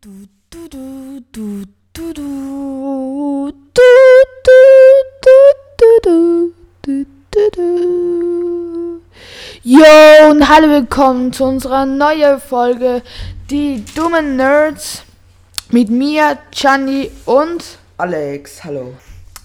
Du, du, du, du, du, du, du, du, du, du, du, du. Yo und hallo willkommen zu unserer neuen Folge Die dummen Nerds mit mir, Chani und Alex, hallo.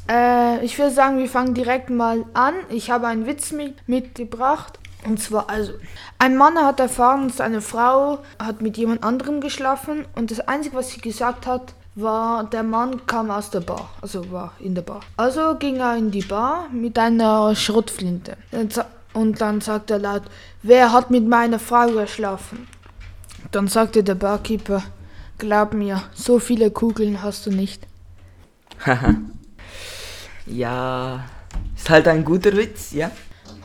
äh, ich würde sagen, wir fangen direkt mal an. Ich habe einen Witz mit, mitgebracht. Und zwar, also, ein Mann hat erfahren, seine Frau hat mit jemand anderem geschlafen und das Einzige, was sie gesagt hat, war, der Mann kam aus der Bar, also war in der Bar. Also ging er in die Bar mit einer Schrotflinte. Und dann sagt er laut, wer hat mit meiner Frau geschlafen? Dann sagte der Barkeeper, glaub mir, so viele Kugeln hast du nicht. Ja, ist halt ein guter Witz, ja.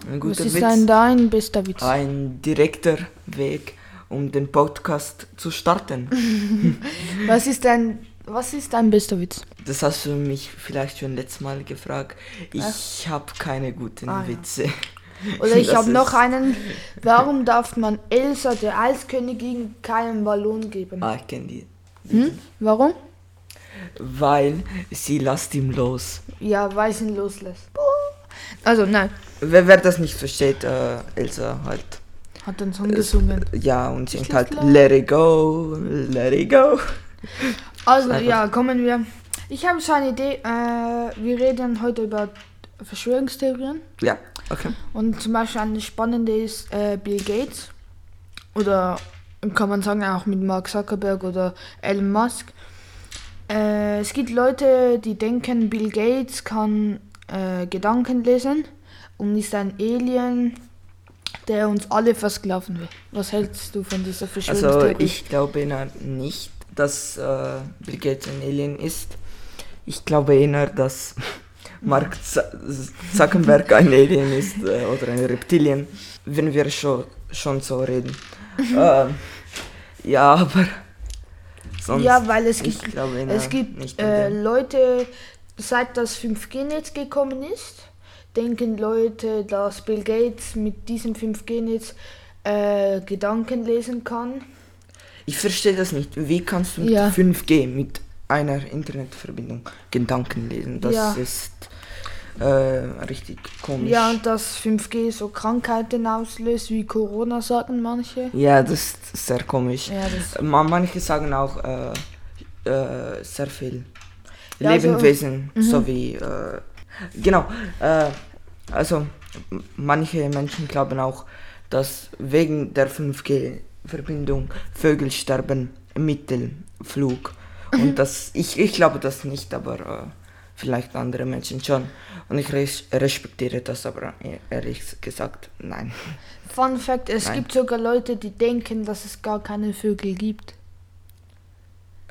Ein Was guter ist Witz. denn dein bester Witz? Ein direkter Weg, um den Podcast zu starten. Was ist dein, was ist dein bester Witz? Das hast du mich vielleicht schon letztes Mal gefragt. Ich habe keine guten Ah, ja. Witze. Oder ich habe noch ist- einen. Warum darf man Elsa, der Eiskönigin, keinen Ballon geben? Ah, ich kenne die. Hm? Warum? Weil sie lasst ihm los. Ja, weil sie ihn loslässt. Also, nein. Wer, wer das nicht versteht, äh, Elsa halt. Hat den Song gesungen. Ja, und singt halt Let it go, let it go. Also, ja, kommen wir. Ich habe so eine Idee. Äh, wir reden heute über Verschwörungstheorien. Ja, okay. Und zum Beispiel eine spannende ist äh, Bill Gates. Oder kann man sagen auch mit Mark Zuckerberg oder Elon Musk. Äh, es gibt Leute, die denken, Bill Gates kann äh, Gedanken lesen und ist ein Alien, der uns alle versklaven will. Was hältst du von dieser Also Verschwörungstheorie? ich glaube eher nicht, dass äh, Bill Gates ein Alien ist. Ich glaube eher, dass Mark Zuckerberg ein Alien ist äh, oder ein Reptilien, wenn wir schon, schon so reden. ähm, ja, aber sonst, ja, weil es gibt, glaube es gibt äh. Leute, seit das 5G-Netz gekommen ist, denken Leute, dass Bill Gates mit diesem 5G-Netz äh, Gedanken lesen kann. Ich verstehe das nicht. Wie kannst du mit Ja. 5G, mit einer Internetverbindung Gedanken lesen? Das Ja. ist äh, richtig komisch. Ja, und dass 5G so Krankheiten auslöst wie Corona, sagen manche. Ja, das ist sehr komisch. Ja, Manche sagen auch äh, äh, sehr viel Ja, also- Lebewesen, Mhm. sowie äh, genau. Äh, also manche Menschen glauben auch, dass wegen der 5G-Verbindung Vögel sterben im Mittelflug. Mhm. Und das ich, ich glaube das nicht, aber äh, vielleicht andere Menschen schon. Und ich res respektiere das, aber e- ehrlich gesagt nein. Fun Fact, es Nein. gibt sogar Leute, die denken, dass es gar keine Vögel gibt.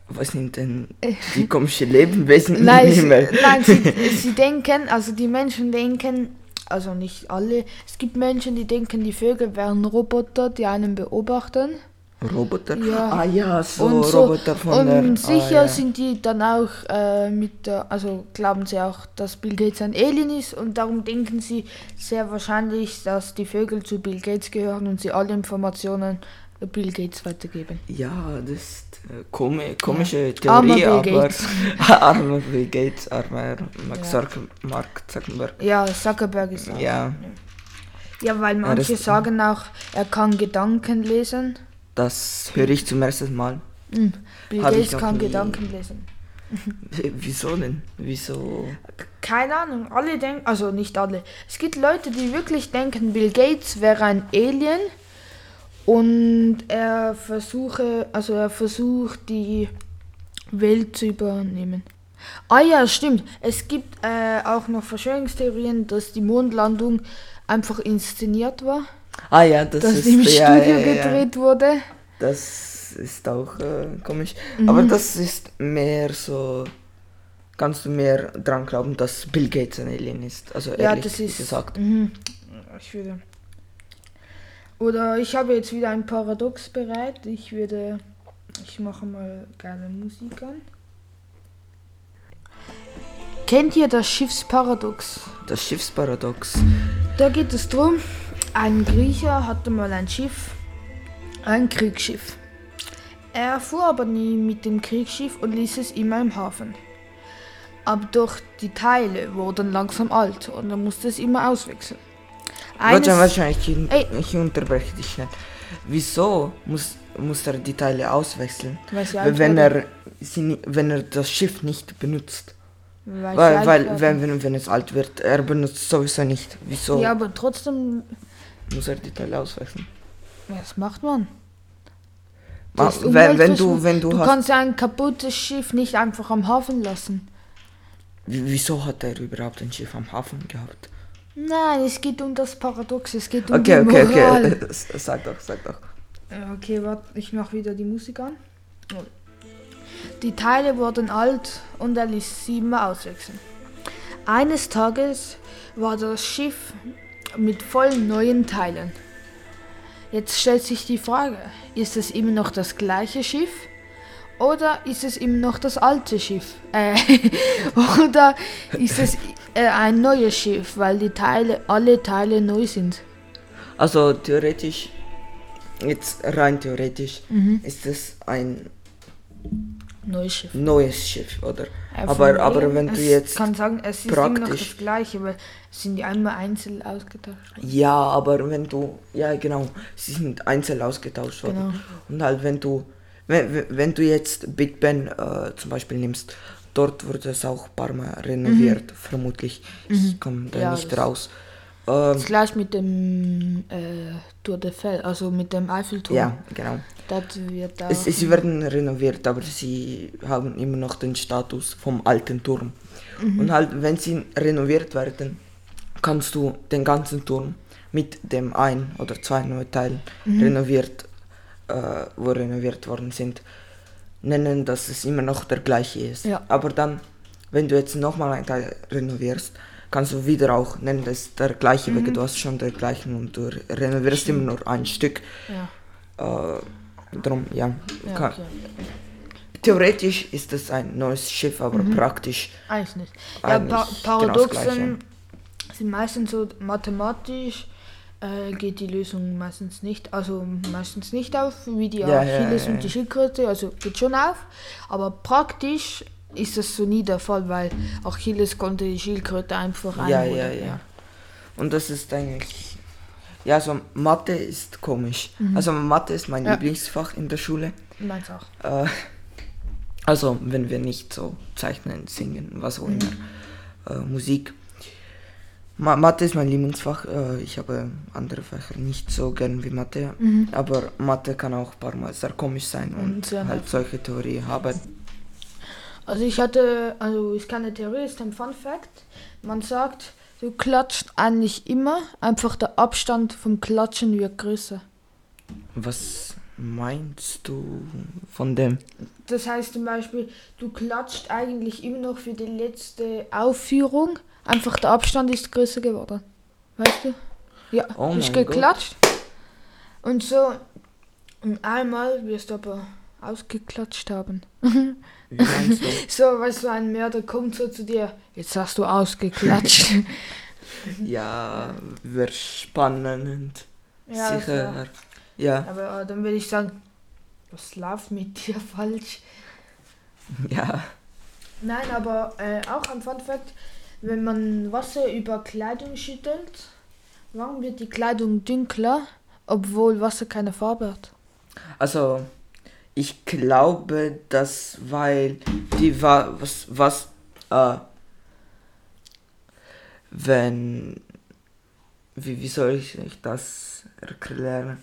Was sind denn die komischen Lebewesen Nein, sie, nein sie, sie denken, also die Menschen denken, also nicht alle, es gibt Menschen, die denken, die Vögel wären Roboter, die einen beobachten. Roboter? Ja. Ah ja, so, und so, Roboter von und der... sicher ah, ja. sind die dann auch äh, mit der, also glauben sie auch, dass Bill Gates ein Alien ist und darum denken sie sehr wahrscheinlich, dass die Vögel zu Bill Gates gehören und sie alle Informationen Bill Gates weitergeben. Ja, das ist komi komische Armer Theorie, Bill aber... Gates. armer Bill Gates, armer Mark, Ja. Mark Zuckerberg. Ja, Zuckerberg ist auch. Ja, Ja, weil Ja, manche das- sagen auch, er kann Gedanken lesen. das höre ich zum ersten Mal. Hm. Bill Hab Gates kann nie. Gedanken lesen. Wieso denn? Wieso? Keine Ahnung, alle denken, also nicht alle. Es gibt Leute, die wirklich denken, Bill Gates wäre ein Alien und er versuche, also er versucht die Welt zu übernehmen. Ah ja, stimmt. Es gibt äh, auch noch Verschwörungstheorien, dass die Mondlandung einfach inszeniert war, Ah ja, das dass ist... die im ja, Studio ja, ja, ja. gedreht wurde. Das ist auch äh, komisch. Mhm. Aber das ist mehr so... Kannst du mehr dran glauben, dass Bill Gates ein Alien ist? Also Ja, ehrlich das ist. gesagt. Mhm. Ich würde. Oder ich habe jetzt wieder ein Paradox bereit. Ich würde. Ich mache mal geile Musik an. Kennt ihr das Schiffsparadox? Das Schiffsparadox. Da geht es drum, ein Griecher hatte mal ein Schiff, ein Kriegsschiff. Er fuhr aber nie mit dem Kriegsschiff und ließ es immer im Hafen. Aber durch die Teile wurden langsam alt und er musste es immer auswechseln. Eines, warte, ich, unterbreche dich schnell. Wieso muss, muss er die Teile auswechseln? Wenn er, sie, wenn er das Schiff nicht benutzt. Weil, Weil, weil wenn, wenn, wenn es alt wird, er benutzt sowieso nicht. Wieso Ja, aber trotzdem, muss er die Teile auswechseln? was macht man? Ma- wenn, wenn du, wenn du, Du hast, kannst ja ein kaputtes Schiff nicht einfach am Hafen lassen. Wie- wieso hat er überhaupt ein Schiff am Hafen gehabt? Nein, es geht um das Paradox, es geht um Okay, die okay, Moral. okay. S- Sag doch, sag doch. Ja, Okay, warte, ich mach wieder die Musik an. Die Teile wurden alt und er ließ sie immer auswechseln. Eines Tages war das Schiff mit vollen neuen Teilen. Jetzt stellt sich die Frage, ist es immer noch das gleiche Schiff oder ist es immer noch das alte Schiff? Äh, oder ist es äh, ein neues Schiff, weil die Teile, alle Teile neu sind? Also theoretisch, jetzt rein theoretisch, Mhm. ist es ein Neues Schiff. neues Schiff, oder? Äh, Aber- aber wenn du jetzt kann sagen, es ist immer noch praktisch- das gleiche, weil es sind die einmal einzeln ausgetauscht. Ja, aber wenn du, ja genau, sie sind einzeln ausgetauscht worden. Genau. Und halt, wenn du, wenn, wenn- du jetzt Big Ben äh, zum Beispiel nimmst, dort wurde es auch ein paar Mal renoviert, vermutlich. Ich komme da Mhm. Ja, nicht das- raus. Ähm, gleich mit dem äh, Tour de Fel, also mit dem Eiffelturm. ja, genau. Das wird auch. Es- sie werden renoviert, aber sie haben immer noch den Status vom alten Turm. Mhm. Und halt, wenn sie renoviert werden, kannst du den ganzen Turm mit dem ein oder zwei neuen Teilen Mhm. renoviert, äh, wo renoviert worden sind, nennen, dass es immer noch der gleiche ist. Ja. Aber dann, wenn du jetzt nochmal ein Teil renovierst, kannst du wieder auch nennen, dass es der gleiche Mhm. Weg, du hast schon der gleichen und du renovierst immer nur ein Stück. ja, Äh, drum, ja. ja okay. Theoretisch ist es ein neues Schiff, aber praktisch. Eigentlich nicht. Ja, pa genau Paradoxen sind meistens so mathematisch. Äh, geht die Lösung meistens nicht, also meistens nicht auf, wie die Ja, ja, Achilles ja, und ja. die Schildkröte, also geht schon auf, aber praktisch ist das so nie der Fall, weil Achilles konnte die Schildkröte einfach Ja, einholen. ja, ja. Und das ist eigentlich. Ja, so Mathe ist komisch. Also Mathe ist mein Mhm. Ja. Lieblingsfach in der Schule. Meins auch. Äh, also wenn wir nicht so zeichnen, singen, was auch immer. Äh, Musik. Ma Mathe ist mein Lieblingsfach. Äh, ich habe andere Fächer nicht so gern wie Mathe. Aber Mathe kann auch ein paar Mal sehr komisch sein und, Und sehr halt solche Theorie haben. Also ich hatte, also ist keine Theorie, ist ein Fun Fact. Man sagt, du klatscht eigentlich immer, einfach der Abstand vom Klatschen wird größer. Was meinst du von dem? Das heißt zum Beispiel, du klatscht eigentlich immer noch für die letzte Aufführung, einfach der Abstand ist größer geworden. Weißt du? Ja, Oh ist geklatscht. Und so, und einmal wirst du aber ausgeklatscht haben. So, weißt du, ein Mörder kommt so zu dir, jetzt hast du ausgeklatscht. ja, wäre spannend. Ja, Sicher. Ja, Aber äh, dann würde ich sagen, was läuft mit dir falsch? ja. Nein, aber äh, auch ein Fun Fact, wenn man Wasser über Kleidung schüttelt, warum wird die Kleidung dunkler, obwohl Wasser keine Farbe hat? Also, ich glaube, dass, weil die wa was, was, äh, wenn, wie, wie soll ich das erklären?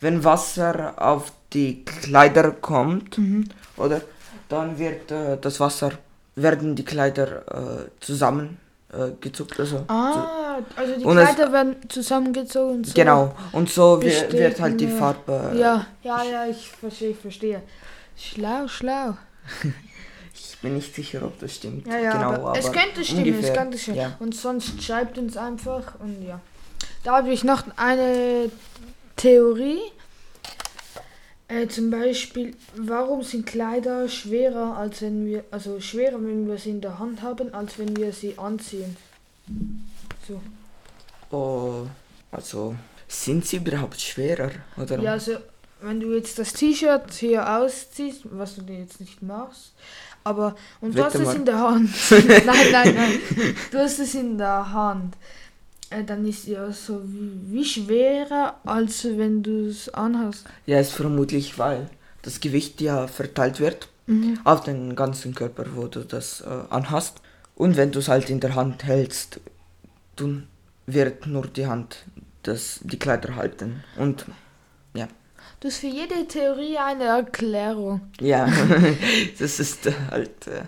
Wenn Wasser auf die Kleider kommt, oder, dann wird äh, das Wasser, werden die Kleider äh, zusammen äh, also, Ah, also die Und es- Kleider werden zusammengezogen. So. genau, und so wi- besteht wird halt die Farbe, Ja, ja, ja, ich verstehe, ich verstehe. Schlau, schlau. ich bin nicht sicher, ob das stimmt, Ja, ja, genau, aber, es könnte stimmen, es ungefähr, könnte stimmen. ja. Und sonst schreibt uns einfach und ja. Da habe ich noch eine Theorie. Äh, zum Beispiel, warum sind Kleider schwerer, als wenn wir, also schwerer, wenn wir sie in der Hand haben, als wenn wir sie anziehen? So. Oh, also sind sie überhaupt schwerer, oder? Ja, also wenn du jetzt das T-Shirt hier ausziehst, was du dir jetzt nicht machst, aber und du hast Wette es mal. in der Hand. nein, nein, nein. Du hast es in der Hand. Äh, dann ist ja so wie, wie schwerer, als wenn du es anhast. Ja, ist vermutlich, weil das Gewicht ja verteilt wird auf den ganzen Körper, wo du das äh, anhast. Und wenn du es halt in der Hand hältst, dann wird nur die Hand das, die Kleider halten. Und ja. Du hast für jede Theorie eine Erklärung. Ja, das ist halt. Äh,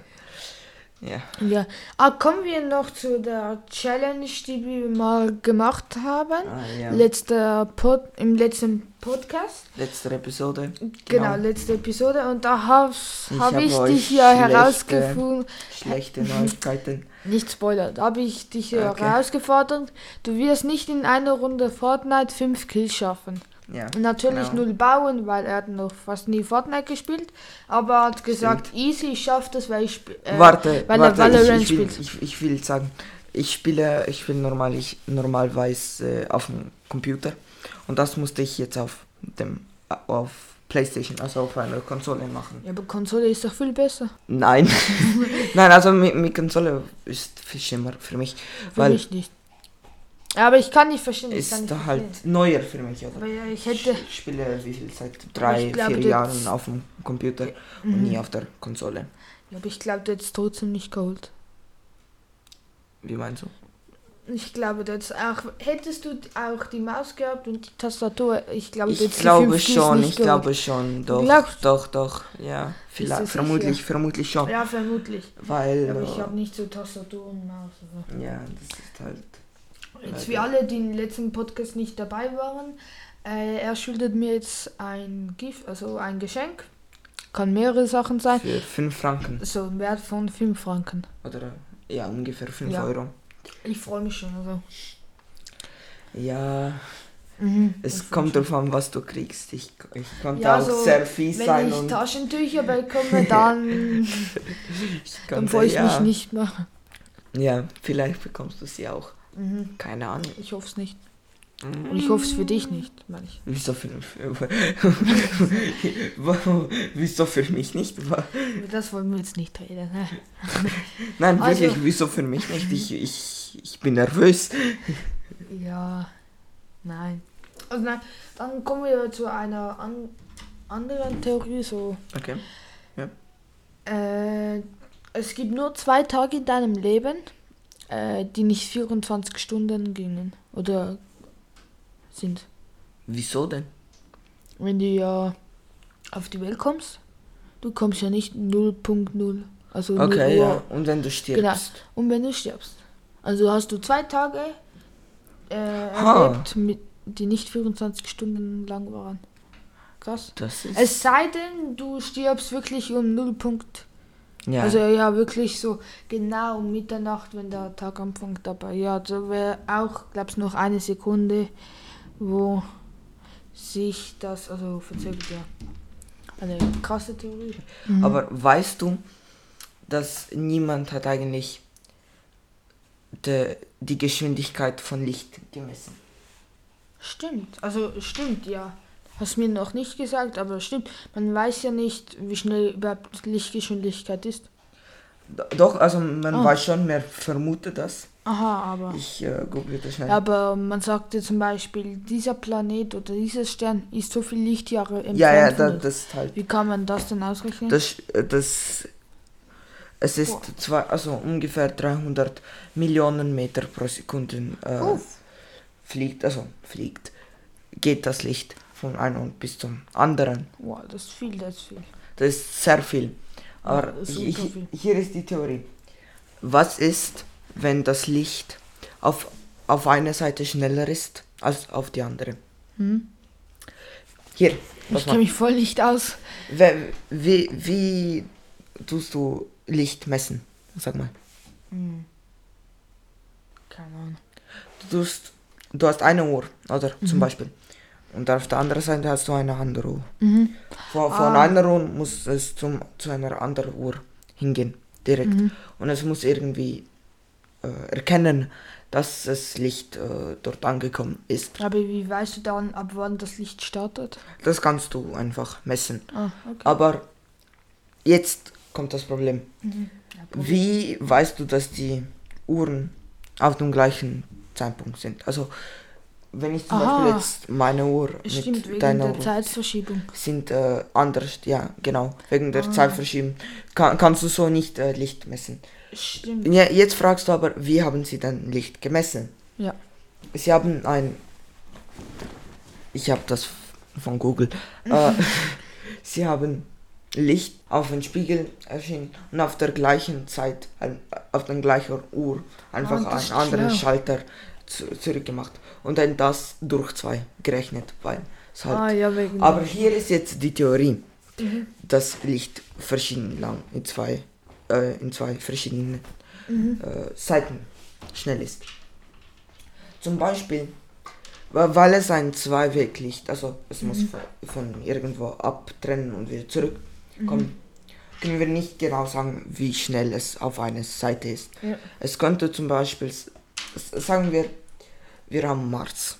ja. Ja. Ah, kommen wir noch zu der Challenge, die wir mal gemacht haben. Ah, ja. Letzter Pod, Im letzten Podcast. Letzte Episode. Genau, letzte Episode. Und da habe Ich hab hab ich euch dich ja herausgefunden. Schlechte Neuigkeiten. Nicht Spoiler, da habe ich dich Okay. herausgefordert. Du wirst nicht in einer Runde Fortnite 5 Kills schaffen. Ja. Natürlich genau. null bauen, weil er hat noch fast nie Fortnite gespielt. Aber er hat gesagt, easy, ich schaff das, weil ich äh, warte, weil warte, er Valorant ich, ich, will, spielt. ich, ich will sagen, ich spiele, ich spiele normal, ich normalerweise äh, auf dem Computer und das musste ich jetzt auf dem auf PlayStation, also auf einer Konsole machen. Ja, aber Konsole ist doch viel besser. Nein, nein, also mit, mit Konsole ist viel schlimmer für mich, Für weil mich nicht. Aber ich kann nicht verstehen. Ist nicht halt neuer für mich, oder? Aber ja, ich hätte. Ich spiele wie viel seit drei, ich glaube, vier das- Jahren auf dem Computer und Mhm. nie auf der Konsole. Ja, aber ich glaube, du hättest trotzdem nicht geholt. Wie meinst du? Ich glaube, du hättest auch. Hättest du auch die Maus gehabt und die Tastatur, ich glaube, Ich glaube schon, ich geholt. glaube schon, doch, glaubst? doch, doch, ja, vielleicht, sicher? vermutlich, vermutlich schon, Ja, vermutlich. weil, Aber ich äh, habe nicht so Tastatur und Maus. Also. ja, das ist halt, Jetzt für alle, die im letzten Podcast nicht dabei waren, äh, er schuldet mir jetzt ein Gift, also ein Geschenk. Kann mehrere Sachen sein. für 5 Franken, So im Wert von 5 Franken. oder, ja, ungefähr 5 Ja. Euro. Ich freue mich schon. Also. Ja, Mhm. es Ich kommt darauf an, was du kriegst, ich, ich konnte Ja, auch so, sehr fies Wenn sein ich und Taschentücher bekomme, dann, ich dann freue ich ja, mich nicht mehr. Ja, vielleicht bekommst du sie auch, Mhm. keine Ahnung. Ich hoffe es nicht. Und ich hoffe es für dich nicht, meine ich. Wieso für, wieso für mich nicht? Das wollen wir jetzt nicht reden. Ne? Nein, Also- wirklich, wieso für mich nicht? Ich, ich, ich bin nervös. Ja, nein. Also nein, dann kommen wir zu einer an anderen Theorie. So, Okay. äh, es gibt nur zwei Tage in deinem Leben, äh, die nicht 24 Stunden gingen oder sind. Wieso denn? Wenn du ja auf die Welt kommst, du kommst ja nicht 0.0. Also 0 Okay, Uhr. ja. Und wenn du stirbst? Genau. Und wenn du stirbst. Also hast du zwei Tage äh, erlebt, mit, die nicht 24 Stunden lang waren. Krass. Das ist. Es sei denn, du stirbst wirklich um 0 Punkt. Ja. Also ja, wirklich so genau um Mitternacht, wenn der Tag anfängt. Aber ja, da wäre auch, glaubst noch eine Sekunde, wo sich das, also verzögert, ja. Eine krasse Theorie. Mhm. Aber weißt du, dass niemand hat eigentlich de, die Geschwindigkeit von Licht gemessen? Stimmt, also stimmt, ja. Hast mir noch nicht gesagt, aber stimmt. Man weiß ja nicht, wie schnell überhaupt Lichtgeschwindigkeit ist. Do- Doch, also man Ah. weiß schon, man vermutet das. Aha, aber. Ich äh, google das schnell. Aber man sagte zum Beispiel, dieser Planet oder dieser Stern ist so viel Lichtjahre entfernt. ja, ja, da, das ist halt. Wie kann man das denn ausrechnen? Das, äh, das, es ist Boah. zwei, also ungefähr 300 Millionen Meter pro Sekunde äh, Uff. fliegt, also fliegt, geht das Licht von einem bis zum anderen. Wow, das ist viel, das ist viel. Das ist sehr viel. Aber das ist viel. hier ist die Theorie. Was ist, wenn das Licht auf, auf einer Seite schneller ist als auf die andere? Hm? Hier, Ich was kenne mich voll nicht aus. wie, wie, wie tust du Licht messen? Sag mal. Hm. Keine Ahnung. Du, tust, du hast eine Uhr, oder? Zum Mhm. Beispiel. Und auf der anderen Seite hast du eine andere Uhr. Mhm. Von, von Ah. einer Uhr muss es zum, zu einer anderen Uhr hingehen. Direkt. Mhm. Und es muss irgendwie äh, erkennen, dass das Licht äh, dort angekommen ist. Aber wie weißt du dann, ab wann das Licht startet? Das kannst du einfach messen. Ah, okay. Aber jetzt kommt das Problem. Mhm. Ja, Problem. Wie weißt du, dass die Uhren auf dem gleichen Zeitpunkt sind? Also, wenn ich zum Aha. Beispiel jetzt meine Uhr Stimmt, mit deiner Uhr Zeitverschiebung. sind äh, anders, ja, genau, wegen der Ah. Zeitverschiebung kann, kannst du so nicht äh, Licht messen. Stimmt. Ja, jetzt fragst du aber, wie haben sie dann Licht gemessen? Ja. Sie haben ein, ich habe das von Google, äh, sie haben Licht auf den Spiegel erschienen und auf der gleichen Zeit, auf der gleichen Uhr, einfach Ah, einen anderen schlau. Schalter zu, zurückgemacht und dann das durch zwei gerechnet, weil es halt Ah, ja, aber hier ist jetzt die Theorie, Mhm. dass Licht verschieden lang in zwei, äh, in zwei verschiedenen Mhm. äh, Seiten schnell ist. Zum Beispiel, weil es ein Zweiweglicht, also es muss Mhm. von, von irgendwo abtrennen und wieder zurückkommen, Mhm. können wir nicht genau sagen, wie schnell es auf einer Seite ist. Ja. Es könnte zum Beispiel, sagen wir, wir haben Mars.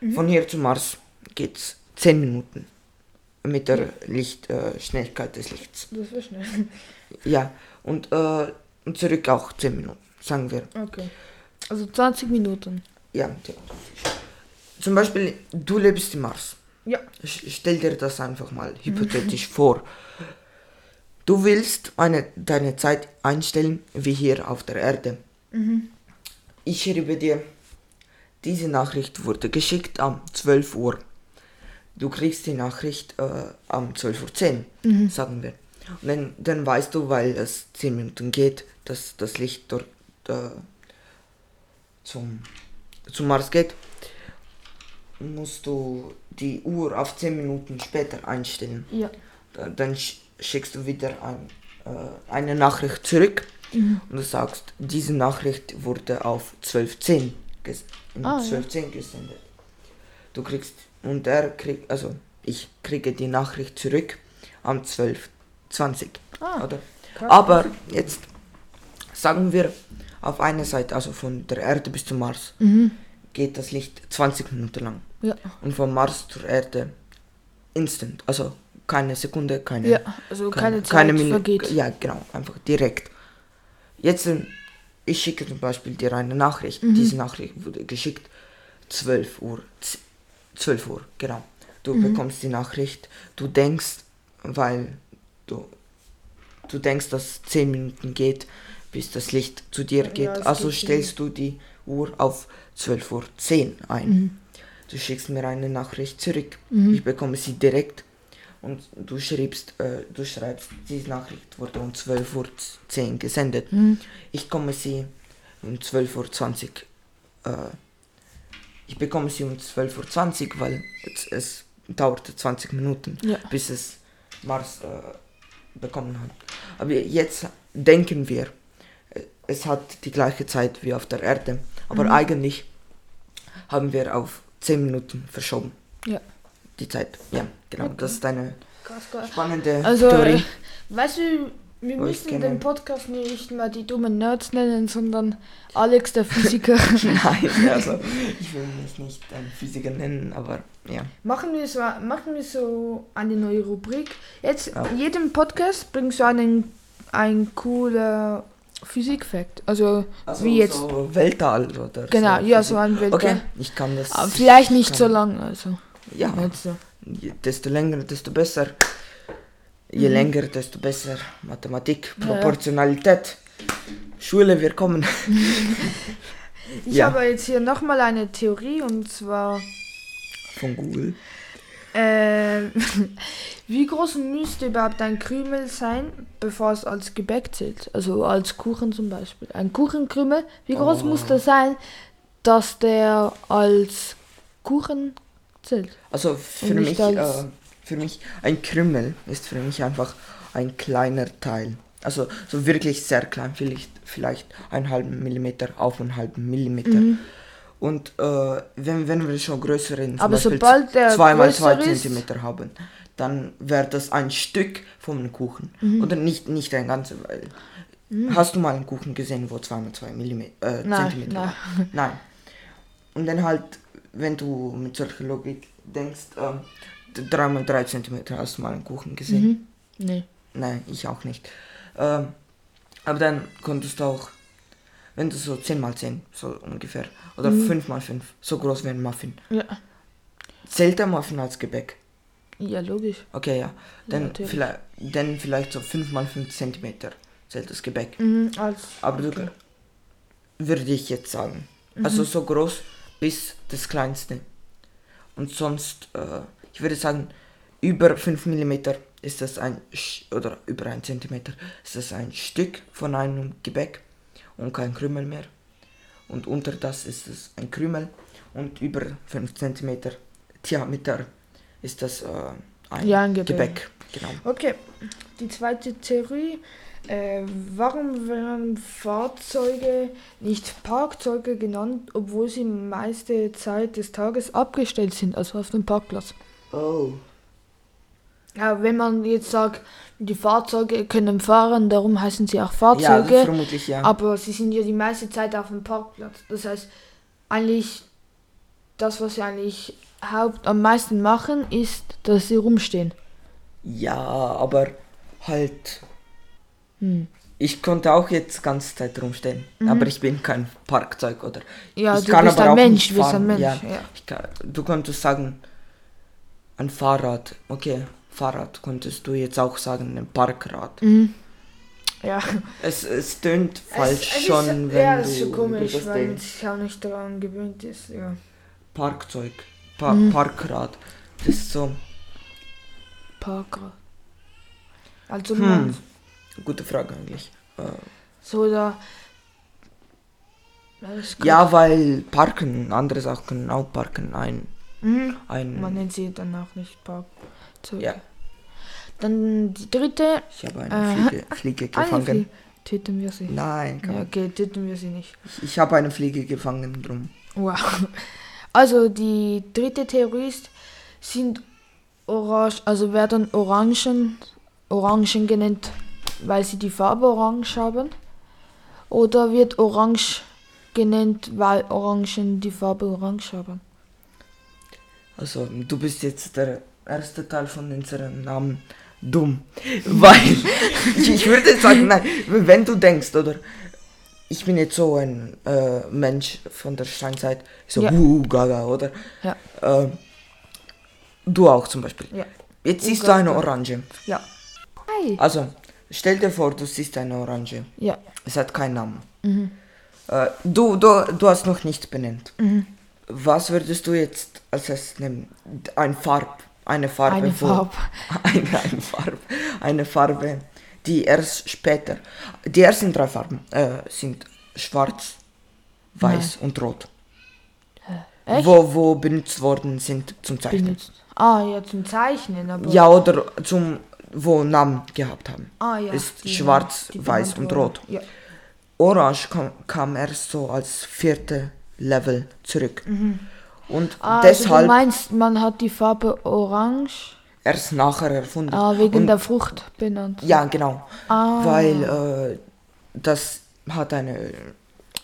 Mhm. Von hier zu Mars geht es 10 Minuten mit der Lichtschnelligkeit äh, des Lichts. Das war schnell. Ja, und, äh, und zurück auch 10 Minuten, sagen wir. Okay. Also 20 Minuten. Ja. Zum Beispiel, du lebst im Mars. Ja. Sch- Stell dir das einfach mal hypothetisch vor. Du willst eine, deine Zeit einstellen wie hier auf der Erde. Mhm. Ich schreibe dir, diese Nachricht wurde geschickt am 12 Uhr. Du kriegst die Nachricht äh, am 12.10 Uhr, Mhm. sagen wir. Und dann, dann weißt du, weil es 10 Minuten geht, dass das Licht dort äh, zum, zum Mars geht, musst du die Uhr auf 10 Minuten später einstellen. Ja. Da- Dann sch- schickst du wieder ein, äh, eine Nachricht zurück Mhm. und du sagst, diese Nachricht wurde auf 12.10 ges um Ah, ja. 12.10 gesendet. Du kriegst, und er kriegt, also ich kriege die Nachricht zurück am 12.20, Ah, oder? krass. Aber jetzt sagen wir, auf einer Seite, also von der Erde bis zum Mars, Mhm. geht das Licht 20 Minuten lang. Ja. Und vom Mars zur Erde instant, also keine Sekunde, keine Ja, also keine, Zeit Minu- vergeht. Ja, genau, einfach direkt. Jetzt, ähm, ich schicke zum Beispiel dir eine Nachricht. Mhm. Diese Nachricht wurde geschickt 12 Uhr. z- 12 Uhr, genau. Du Mhm. bekommst die Nachricht, du denkst, weil du, du denkst, dass 10 Minuten geht, bis das Licht zu dir Ja, geht. es also geht stellst du die Uhr auf 12 Uhr 10 ein. Mhm. Du schickst mir eine Nachricht zurück. Mhm. Ich bekomme sie direkt und du schreibst, äh, du schreibst, diese Nachricht wurde um 12.10 Uhr gesendet. Mhm. Ich komme sie um 12.20 Uhr, äh, ich bekomme sie um 12.20 Uhr, weil es, es dauerte 20 Minuten, Ja. bis es Mars äh, bekommen hat. Aber jetzt denken wir, äh, es hat die gleiche Zeit wie auf der Erde, aber Mhm. eigentlich haben wir auf 10 Minuten verschoben. Ja. Die Zeit, ja, genau. Okay. Das ist eine spannende Also, Theorie. weißt du, wir müssen den Podcast nicht mal die dummen Nerds nennen, sondern Alex, der Physiker. Nein, also ich will mich nicht ein Physiker nennen, aber ja. machen, wir so, machen wir so eine neue Rubrik. Jetzt, in jedem Podcast bringst du einen, ein cooler Physik-Fact. Also, wie jetzt. so Weltall oder Genau, so. ja, so ein Bild. Okay, ich kann das. Aber vielleicht nicht kann- so lang, also. Ja, Jetzt so. je- desto länger, desto besser. Je Mhm. länger, desto besser. Mathematik. Proportionalität. Schule, wir kommen. Ich Ja. habe jetzt hier nochmal eine Theorie und zwar. Von Google. Äh, wie groß müsste überhaupt ein Krümel sein, bevor es als Gebäck zählt? Also als Kuchen zum Beispiel. Ein Kuchenkrümel, wie groß Oh. muss der sein, dass der als Kuchen zählt? Also für Und mich, äh, für mich, ein Krümmel ist für mich einfach ein kleiner Teil. Also so wirklich sehr klein, vielleicht, vielleicht einen halben Millimeter auf einen halben Millimeter. Mhm. Und äh, wenn, wenn wir schon größeren, zum Aber Beispiel sobald der zwei mal zwei größer ist- Zentimeter haben, dann wäre das ein Stück vom Kuchen. Mhm. Oder nicht, nicht ein ganzer, weil Hast du mal einen Kuchen gesehen, wo 2 mal 2 Millimeter, äh, Nein, Zentimeter nein. war? Nein. Und dann halt, wenn du mit solcher Logik denkst, ähm, 3 mal 3 Zentimeter hast du mal einen Kuchen gesehen. Mhm. Nee. Nein, ich auch nicht. Ähm, aber dann konntest du auch, wenn du so 10 mal 10, so ungefähr, oder 5 mal 5, so groß wie ein Muffin. Ja. Zählt der Muffin als Gebäck? Ja, logisch. Okay, ja. Dann, natürlich. vielleicht, dann vielleicht so 5 mal 5 Zentimeter zählt das Gebäck. Mhm, als Aber du, Okay. würde ich jetzt sagen. Also so groß bis das kleinste. Und sonst, äh, ich würde sagen, über 5 mm ist das ein, Sch- oder über 1 cm ist das ein Stück von einem Gebäck und kein Krümel mehr. Und unter das ist es ein Krümel und über 5 cm Diameter ist das äh, ein, Ja, ein Gebäck. Gebäck. Genau. Okay, die zweite Theorie. Äh, warum werden Fahrzeuge nicht Parkzeuge genannt, obwohl sie meiste Zeit des Tages abgestellt sind, also auf dem Parkplatz? Oh. Ja, wenn man jetzt sagt, die Fahrzeuge können fahren, darum heißen sie auch Ja, Fahrzeuge, vermutlich ja. aber sie sind ja die meiste Zeit auf dem Parkplatz. Das heißt, eigentlich das, was sie eigentlich haupt am meisten machen, ist, dass sie rumstehen. Ja, aber halt. Hm. Ich konnte auch jetzt ganze Zeit rumstehen, aber ich bin kein Parkzeug oder. Ja, ich du bist ein Mensch, nicht du bist ein fahren, Mensch. Ja. Ja. Kann, du könntest sagen, ein Fahrrad. Okay, Fahrrad könntest du jetzt auch sagen, ein Parkrad. Mhm. Ja. Es, es tönt falsch es, es schon, ist, wenn ja, du es ist schon komisch, weil man sich auch nicht daran gewöhnt ist. Ja. Parkzeug, pa Mhm. Parkrad. Das ist so. Parkrad. Also Hm. man Gute Frage eigentlich. Äh, so da. Ja, weil Parken, andere Sachen können auch parken. Ein. Mhm. ein Man nennt sie dann auch nicht Parkzeuge. Ja. Dann die dritte. Ich habe eine Äh, Fliege, Fliege gefangen. Töten wir sie. Nein, komm. Ja, okay, töten wir sie nicht. ich habe eine Fliege gefangen drum. Wow. Also die dritte Theorie ist, sind orange, also werden Orangen, Orangen genannt, weil sie die Farbe orange haben? Oder wird orange genannt, weil Orangen die Farbe orange haben? Also, du bist jetzt der erste Teil von unserem Namen dumm. Weil, ich, würde sagen, nein, wenn du denkst, oder ich bin jetzt so ein äh, Mensch von der Steinzeit, so Ja. uh, gaga, oder? Ja. Ähm, du auch zum Beispiel. Ja. Jetzt siehst du eine Orange. Ja. Hi. Also, stell dir vor, du siehst eine Orange. Ja. Es hat keinen Namen. Mhm. Äh, du, du, du hast noch nichts benannt. Mhm. Was würdest du jetzt als erstes nehmen? Ein Farb, eine Farbe. Eine wo- Farbe. Eine, eine Farbe. Eine Farbe, die erst später. Die ersten drei Farben äh, sind schwarz, weiß und rot. Echt? Wo, wo benutzt worden sind zum Zeichnen. Benutzt. Ah, ja, zum Zeichnen, aber. Ja, oder zum, wo Namen gehabt haben. ah, ja. ist die- schwarz, die weiß und rot. Ja. Orange kam, kam erst so als vierte Level zurück. Und Ah, also du deshalb meinst, man hat die Farbe orange erst nachher erfunden. ah, wegen und, der Frucht benannt. Ja, genau. Ah. Weil äh, das hat eine.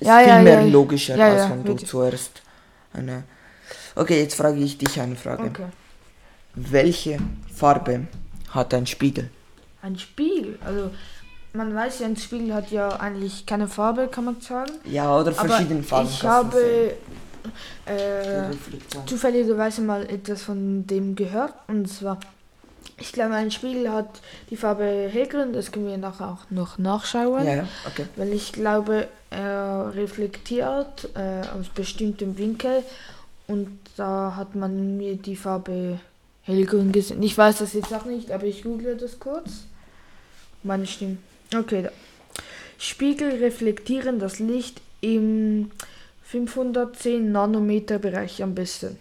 Ja, viel ja, mehr ja. logischer, als wenn du zuerst eine. Okay, jetzt frage ich dich eine Frage. Okay. Welche Farbe hat ein Spiegel? Ein Spiegel. Also man weiß ja, ein Spiegel hat ja eigentlich keine Farbe, kann man sagen. Ja, oder Aber verschiedene Farben. ich habe äh, zufälligerweise mal etwas von dem gehört. Und zwar, ich glaube, ein Spiegel hat die Farbe hellgrün. Das können wir nachher auch noch nachschauen. Ja, okay. Weil ich glaube, er reflektiert äh, aus bestimmtem Winkel. Und da hat man mir die Farbe hellgrün gesehen. Ich weiß das jetzt auch nicht, aber ich google das kurz. Meine Stimme. Okay, da. Spiegel reflektieren das Licht im 510 Nanometer Bereich am besten,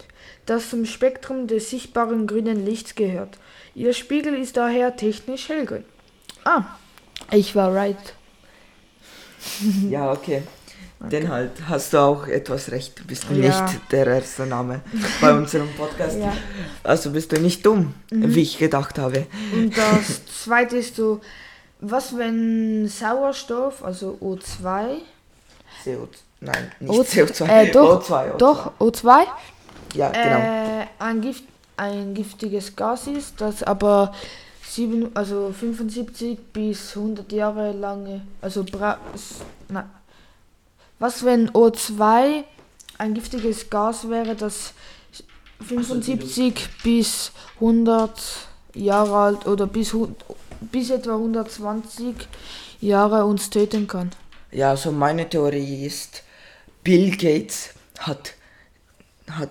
das zum Spektrum des sichtbaren grünen Lichts gehört. Ihr Spiegel ist daher technisch hellgrün. Ah, ich war right. Ja, okay. Dann halt hast du auch etwas recht. Du bist Ja. nicht der erste Name bei unserem Podcast. Ja. Also bist du nicht dumm, Mhm. wie ich gedacht habe. Und das zweite ist so, Was, wenn Sauerstoff, also O2, CO2. Nein, nicht O- CO2. äh, doch, O2, O2. doch, O2, Ja, genau. äh, ein, Gift, ein giftiges Gas ist, das aber sieben, also 75 bis 100 Jahre lange, also bra na, was wenn O2 ein giftiges Gas wäre, das 75 bis 100 Jahre alt oder bis, bis etwa 120 Jahre uns töten kann. Ja, also meine Theorie ist, Bill Gates hat, hat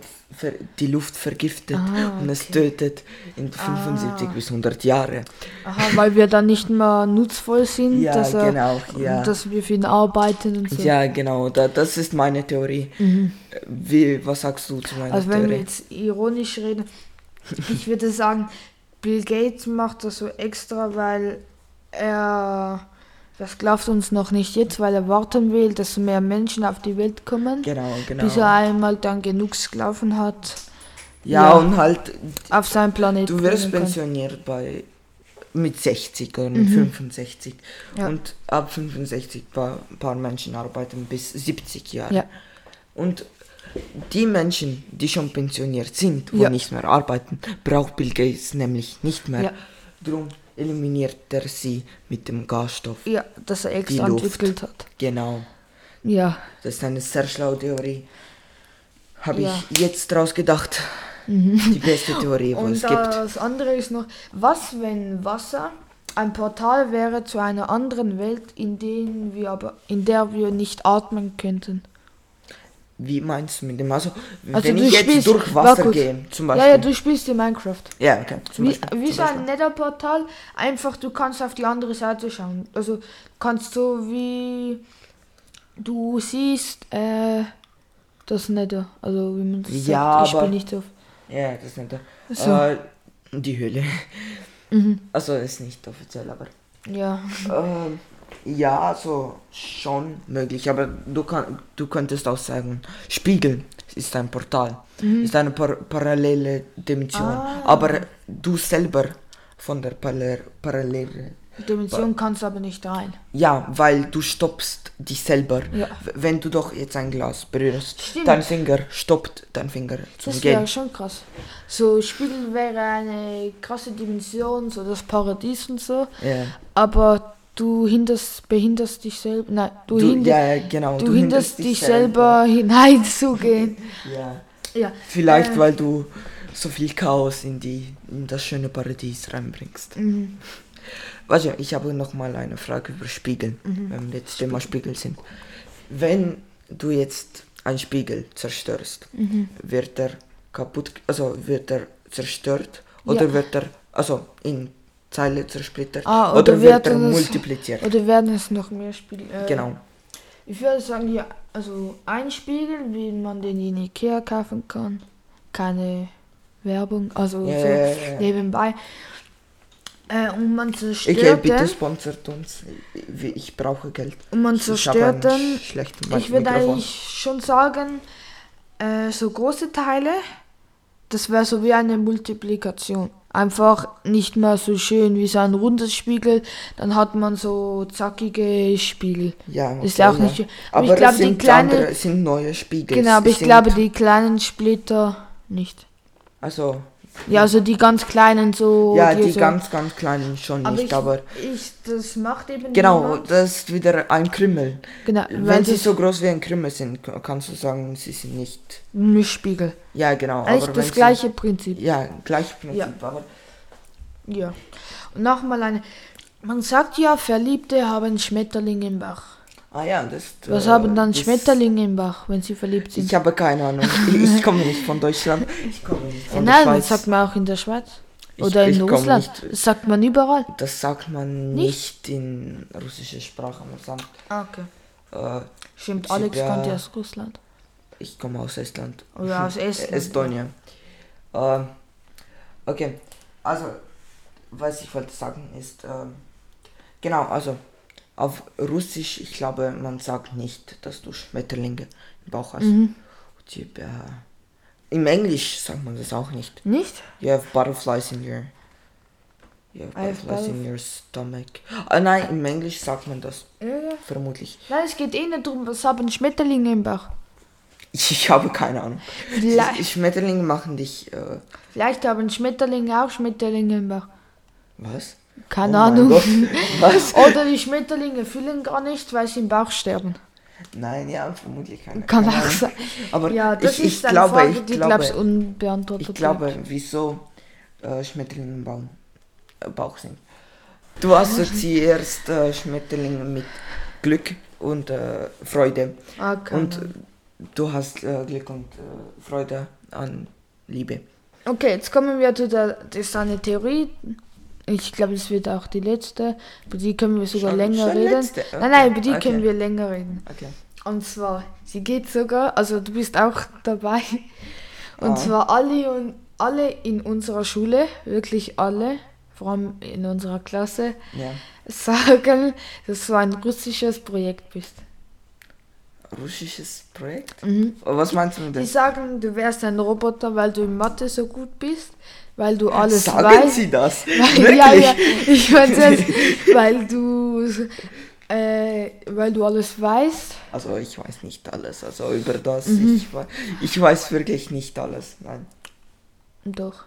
die Luft vergiftet Ah, und es okay. tötet in 75 bis 100 Jahre. Aha, weil wir dann nicht mehr nutzvoll sind, Ja, dass, er, genau, ja. dass wir für ihn arbeiten und so. Ja, genau, da, das ist meine Theorie. Wie, was sagst du zu meiner Mhm. Also wenn wir Theorie? jetzt ironisch reden, ich würde sagen, Bill Gates macht das so extra, weil er versklavt uns noch nicht jetzt, weil er warten will, dass mehr Menschen auf die Welt kommen, Genau, genau. bis er einmal dann genug Sklaven hat ja, ja. und halt, auf seinem Planeten. du wirst pensioniert bei mit 60 oder mit 65. Mhm. Ja. Und ab 65 paar, paar Menschen arbeiten bis 70 Jahre. Ja. Und die Menschen, die schon pensioniert sind, wo Ja. nicht mehr arbeiten, braucht Bill Gates nämlich nicht mehr. Ja. Drum eliminiert er sie mit dem Gasstoff. Ja, dass er extra entwickelt hat. Genau. Ja. Das ist eine sehr schlaue Theorie. Habe Ja. Mhm. ich jetzt draus gedacht. Die beste Theorie, wo Und es gibt. das andere ist noch, was wenn Wasser ein Portal wäre zu einer anderen Welt, in, denen wir aber, in der wir nicht atmen könnten? Wie meinst du mit dem? Also, Also wenn du ich jetzt durch Wasser gehe, zum Ja, Beispiel. ja, du spielst in Minecraft. Ja, okay. Zum Wie, Beispiel, wie zum so ein Beispiel. Netherportal, einfach du kannst auf die andere Seite schauen. Also kannst so wie du siehst äh, das Nether. Also wie man das Ja, sagt. Ich aber- bin nicht so. Ja, das nicht. So. Äh, die Höhle. Mhm. Also ist nicht offiziell, aber. Ja. Ähm, ja, also schon möglich, aber du, kann, du könntest auch sagen, Spiegel ist ein Portal, ist eine par parallele Dimension, Ah. aber du selber von der Parallel Parallele, Dimension kannst aber nicht rein. ja, weil du stoppst dich selber. Ja. Wenn du doch jetzt ein Glas berührst, Stimmt. dein Finger stoppt dein Finger zum Das wäre schon krass. So Spiegel wäre eine krasse Dimension, so das Paradies und so. Ja. Aber du hinderst, behinderst dich selber. Nein, du, Du, hinder, ja, ja, genau. du, hinderst dich selber hineinzugehen. Ja. Ja. Vielleicht, Äh, weil du so viel Chaos in, die, in das schöne Paradies reinbringst. Mhm. Warte, ich habe noch mal eine Frage über Spiegel, Mhm. wenn wir jetzt Thema Spiegel sind. Wenn du jetzt einen Spiegel zerstörst, Mhm. wird er kaputt, also wird er zerstört oder Ja. wird er, also in Teile zersplittert Ah, oder, oder wird er es- multipliziert? Oder werden es noch mehr Spiegel? Äh, Genau. Ich würde sagen, ja, also ein Spiegel, wie man den in Ikea kaufen kann. Keine Werbung, also Ja, so ja, nebenbei. Äh, und man zerstört Okay, bitte den. sponsert uns. Ich, brauche Geld. Und man zerstört schlechten Ich würde eigentlich schon sagen, äh, so große Teile, das wäre so wie eine Multiplikation. Einfach nicht mehr so schön wie so ein rundes Spiegel, dann hat man so zackige Spiegel. Ja, Ist ja auch okay, nicht schön. Aber Aber ich glaube, die sind kleine- andere, sind neue Spiegel. Genau, aber ich glaube, die kleinen Splitter nicht. Also, Ja, also die ganz kleinen so. ja, die so. ganz, ganz kleinen schon aber nicht, ich, aber ich, das macht eben genau, niemand. das ist wieder ein Krümmel. Genau, Wenn sie so groß wie ein Krümmel sind, kannst du sagen, sie sind nicht. Mischspiegel. Ja, genau. Eigentlich aber das gleiche Sie, Prinzip. ja, gleich Prinzip, Ja. aber Ja. Und nochmal eine. Man sagt ja, Verliebte haben Schmetterlinge im Bach. Ah ja, das. Was äh, haben dann das- Schmetterlinge im Bach, wenn sie verliebt sind? Ich habe keine Ahnung. Ich, ich komme nicht von Deutschland. Ich komme nicht Ja, von nein, der das Schweiz. sagt man auch in der Schweiz. Ich- Oder ich in komm Russland. nicht- Das sagt man überall. Das sagt man Nicht? nicht, in russischer Sprache. Man sagt, Ah, okay. äh, Stimmt, Ich Alex ja- kommt ja aus Russland. ich komme aus Estland. Oder aus Estland. Estonia. Ähm, okay, also, was ich wollte sagen ist, ähm, genau, also, auf Russisch, ich glaube, man sagt nicht, dass du Schmetterlinge im Bauch hast. Mhm. Typ, äh, Im Englisch sagt man das auch nicht. Nicht? You have butterflies in your You have I have butterflies in your stomach. Ah, nein, im Englisch sagt man das. Ja. Vermutlich. Nein, es geht eh nicht darum, was haben Schmetterlinge im Bauch. Ich habe keine Ahnung. Vielleicht, Schmetterlinge machen dich. Äh, vielleicht haben Schmetterlinge auch Schmetterlinge im Bauch. was? Keine Oh Ahnung. Oder die Schmetterlinge fühlen gar nicht, weil sie im Bauch sterben. Nein, ja, vermutlich keine. Kann auch sein. Aber Ja, das ich, ist ich eine glaube, Frage, ich die, glaube, glaubst unbeantwortet ich bleibt. glaube, wieso äh, Schmetterlinge im Baum, äh, Bauch sind. Du assoziierst äh, Schmetterlinge mit Glück und äh, Freude. Ah, Und du hast äh, Glück und äh, Freude an Liebe. Okay, jetzt kommen wir zu der, das ist eine Theorie. Ich glaube, es wird auch die letzte. Über die können wir sogar Schon- länger schon reden. letzte? Nein, nein, über die Okay. können wir länger reden. Okay. Und zwar, sie geht sogar, also du bist auch dabei. Und Ah. zwar alle und alle in unserer Schule, wirklich alle, vor allem in unserer Klasse, Ja. sagen, dass du ein russisches Projekt bist. Russisches Projekt? Mhm. Oh, Was meinst du mit Die sagen, du wärst ein Roboter, weil du in Mathe so gut bist, weil du alles Sagen weißt. sie das? Weil, ja, ja, ich meine jetzt, weil du, äh, weil du alles weißt. Also ich weiß nicht alles. Also über das, Mhm. ich, wei- ich weiß wirklich nicht alles. Nein. Doch.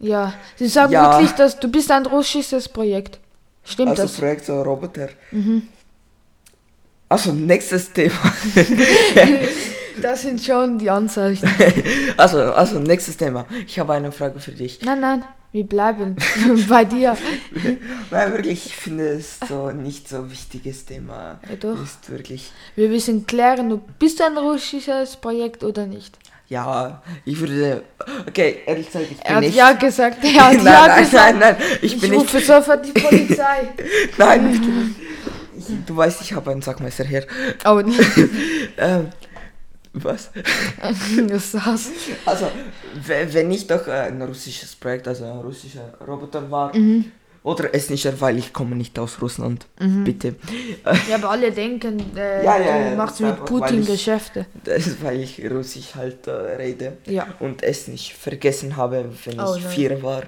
Ja, sie sagen Ja. wirklich, dass du bist ein russisches Projekt. Stimmt also das? Projekt so Roboter. Mhm. Also nächstes Thema. Das sind schon die Anzeichen. Also, also nächstes Thema. Ich habe eine Frage für dich. Nein, nein, wir bleiben bei dir. Nein, wirklich, ich finde es so nicht so wichtiges Thema. Ja, doch. Ist wirklich. Wir müssen klären, ob bist du ein russisches Projekt oder nicht. Ja, ich würde. Okay, ehrlich gesagt, ich bin Er hat nicht. ja gesagt, er hat nein, ja nein, gesagt. nein, nein, ich Ich, bin nicht. rufe sofort die Polizei. Nein, nicht. Ich, du weißt, ich habe ein Sackmesser hier. Oh, nee. Ähm, was? das war's. Also, we- wenn ich doch äh, ein russisches Projekt, also ein russischer Roboter war, Mhm. oder estnischer, weil ich komme nicht aus Russland, bitte. Ja, aber alle denken, äh, Ja, ja, du machst mit Putin ich- Geschäfte. Das ist, weil ich Russisch halt äh, rede Ja. und es nicht vergessen habe, wenn Oh, ich nein. vier war.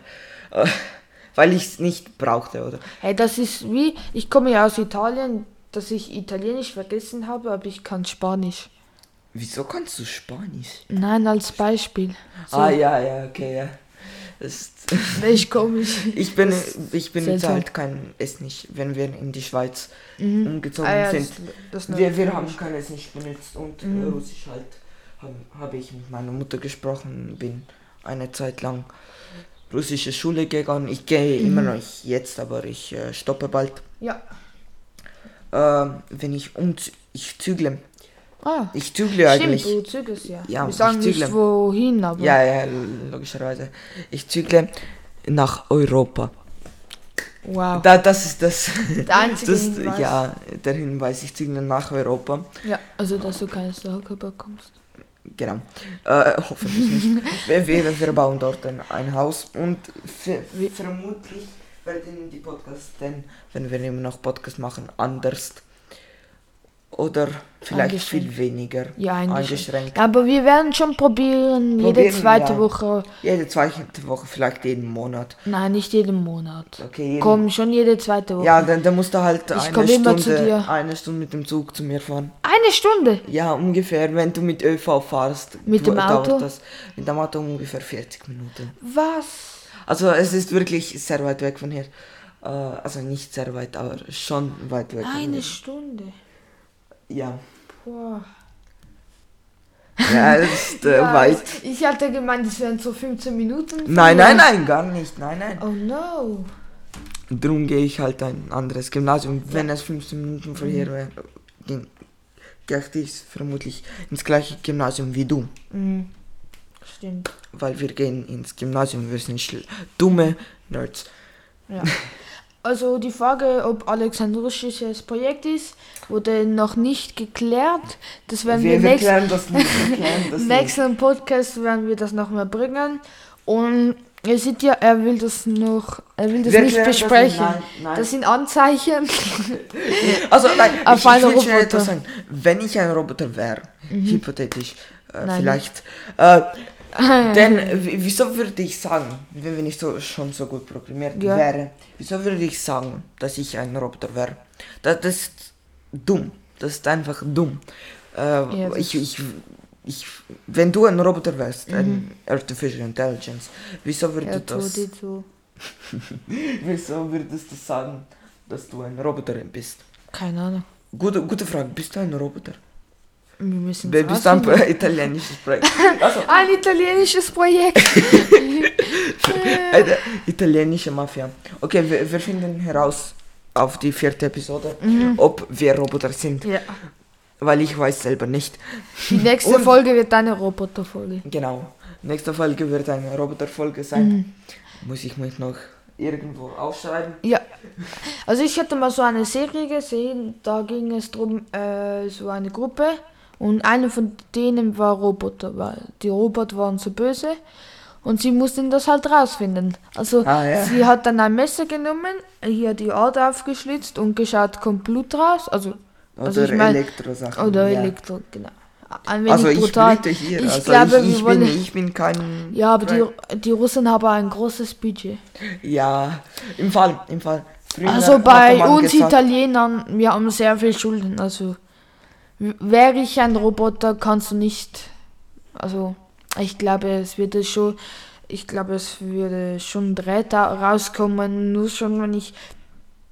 Äh, weil ich es nicht brauchte, oder? Hey, das ist wie, ich komme ja aus Italien, dass ich Italienisch vergessen habe, aber ich kann Spanisch. Wieso kannst du Spanisch? Nein, als Beispiel. So, Ah, ja, ja, okay, ja. Ist, Welch komisch. ich bin, ich benutze seltsam. halt kein Estnisch, wenn wir in die Schweiz Mhm. umgezogen Ah, ja, sind. das, das Wir, wir haben kein Estnisch benutzt und äh, Mhm. Russisch halt habe hab ich mit meiner Mutter gesprochen, bin eine Zeit lang russische Schule gegangen. Ich gehe Mhm. immer noch jetzt, aber ich äh, stoppe bald. Ja. Ähm, wenn ich um ich zügle. Ah, Ich zügle eigentlich. stimmt, du zügelst ja. Ja, Wir sagen ich nicht wohin, aber... Ja, ja, logischerweise. Ich zügle nach Europa. Wow. Da, das ist das. Der einzige das Hinweis. ja, der Hinweis, ich zügle nach Europa. Ja, also dass du keine Sorge bekommst. Genau. Äh, hoffentlich nicht. wir, wir, wir bauen dort ein, ein Haus und vermutlich werden die Podcasts dann, wenn wir immer noch Podcast machen, anders. Oder vielleicht viel weniger Ja, eingeschränkt. eingeschränkt. Aber wir werden schon probieren, jede Probieren, zweite ja. Woche. Jede zweite Woche, vielleicht jeden Monat. Nein, nicht jeden Monat. Okay, jeden, Komm, schon jede zweite Woche. Ja, dann, dann musst du halt Ich eine Stunde, dir. eine Stunde mit dem Zug zu mir fahren. Eine Stunde. Ja, ungefähr, wenn du mit ÖV fahrst. Mit dem Auto? Das, mit dem Auto ungefähr 40 Minuten. Was? Also es ist wirklich sehr weit weg von hier. Äh, also nicht sehr weit, aber schon weit weg. von Eine hier. Stunde. Ja. Boah. Ja, ist äh, Ja, weit. Ich hatte gemeint, es wären so 15 Minuten. Nein, nein, nein, gar nicht. Nein, nein. Oh no. Drum gehe ich halt ein anderes Gymnasium. Wenn es 15 Minuten von hier wäre, ging- gehe ich vermutlich ins gleiche Gymnasium wie du. Mhm. Stimmt. Weil wir gehen ins Gymnasium, wir sind dumme Nerds. Ja. Also die Frage, ob Alex ein russisches Projekt ist, wurde noch nicht geklärt. Das werden wir, wir, nächst, das nicht. Wir im nicht. nächsten Podcast werden wir das nochmal bringen. Und ihr seht ja, er will das noch, er will das Wir nicht klären das besprechen. Nein, nein. Das sind Anzeichen. Also nein, Auf ich, ich einen will schnell Roboter. etwas sagen. Wenn ich ein Roboter wäre, hypothetisch, äh, vielleicht, äh, Denn wieso würde ich sagen, wenn ich so, schon so gut programmiert Ja. wäre, wieso würde ich sagen, dass ich ein Roboter wäre? Das, das ist dumm. Das ist einfach dumm. Äh, Ja, das- ich, ich, ich, wenn du ein Roboter wärst, Mhm. ein Artificial Intelligence, wieso würde Ja, das, so, so. wieso würdest du sagen, dass du ein Roboter bist? Keine Ahnung. Gute, gute Frage, bist du ein Roboter? Wir müssen Bist du ein italienisches Projekt? Also, Ein italienisches Projekt. Eine italienische Mafia. Okay, wir, wir finden heraus auf die vierte Episode, ob wir Roboter sind, ja. weil ich weiß selber nicht. Die nächste Und- Folge wird eine Roboterfolge. Genau. Nächste Folge wird eine Roboterfolge sein. Muss ich mich noch irgendwo aufschreiben? Ja. Also ich hatte mal so eine Serie gesehen, da ging es drum, äh, so eine Gruppe und eine von denen war Roboter, weil die Roboter waren so böse und sie mussten das halt rausfinden. Also Ah, ja. sie hat dann ein Messer genommen, hier die Ader aufgeschlitzt und geschaut, kommt Blut raus, also Oder Also ich mein- Elektrosachen. oder ja. Elektro, genau. Ein wenig Also ich brutal. bitte hier. Ich also glaube, ich, ich, wir bin, ich bin kein... Ja, aber die, die Russen haben ein großes Budget. Ja, im Fall, im Fall. Früher Also bei uns gesagt- Italienern, wir haben sehr viel Schulden. Also wäre ich ein Roboter, kannst du nicht. Also ich glaube, es würde schon, ich glaube, es würde schon Drähte rauskommen, nur schon, wenn ich